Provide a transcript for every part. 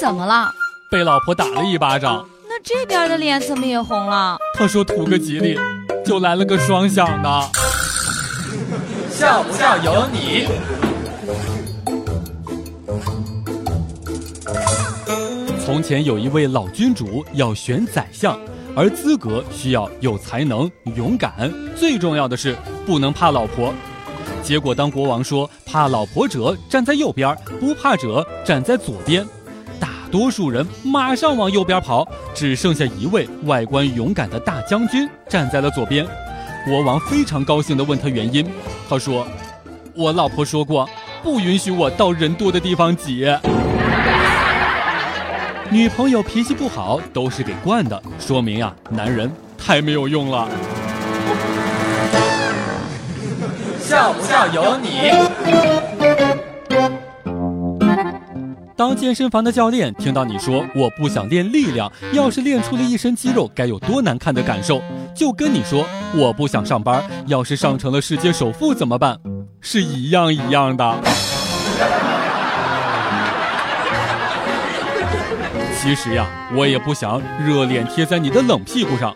怎么了？被老婆打了一巴掌。那这边的脸怎么也红了？他说图个吉利，就来了个双响的。笑不笑由你。从前有一位老君主要选宰相，而资格需要有才能、勇敢，最重要的是不能怕老婆。结果当国王说怕老婆者站在右边，不怕者站在左边，大多数人马上往右边跑，只剩下一位外观勇敢的大将军站在了左边。国王非常高兴地问他原因，他说：“我老婆说过，不允许我到人多的地方挤。” 女朋友脾气不好，都是给惯的，说明啊，男人太没有用了。笑不笑由你。当健身房的教练听到你说我不想练力量，要是练出了一身肌肉，该有多难看的感受？就跟你说我不想上班，要是上成了世界首富怎么办？是一样一样的。其实呀，我也不想热脸贴在你的冷屁股上，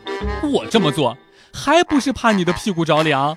我这么做还不是怕你的屁股着凉。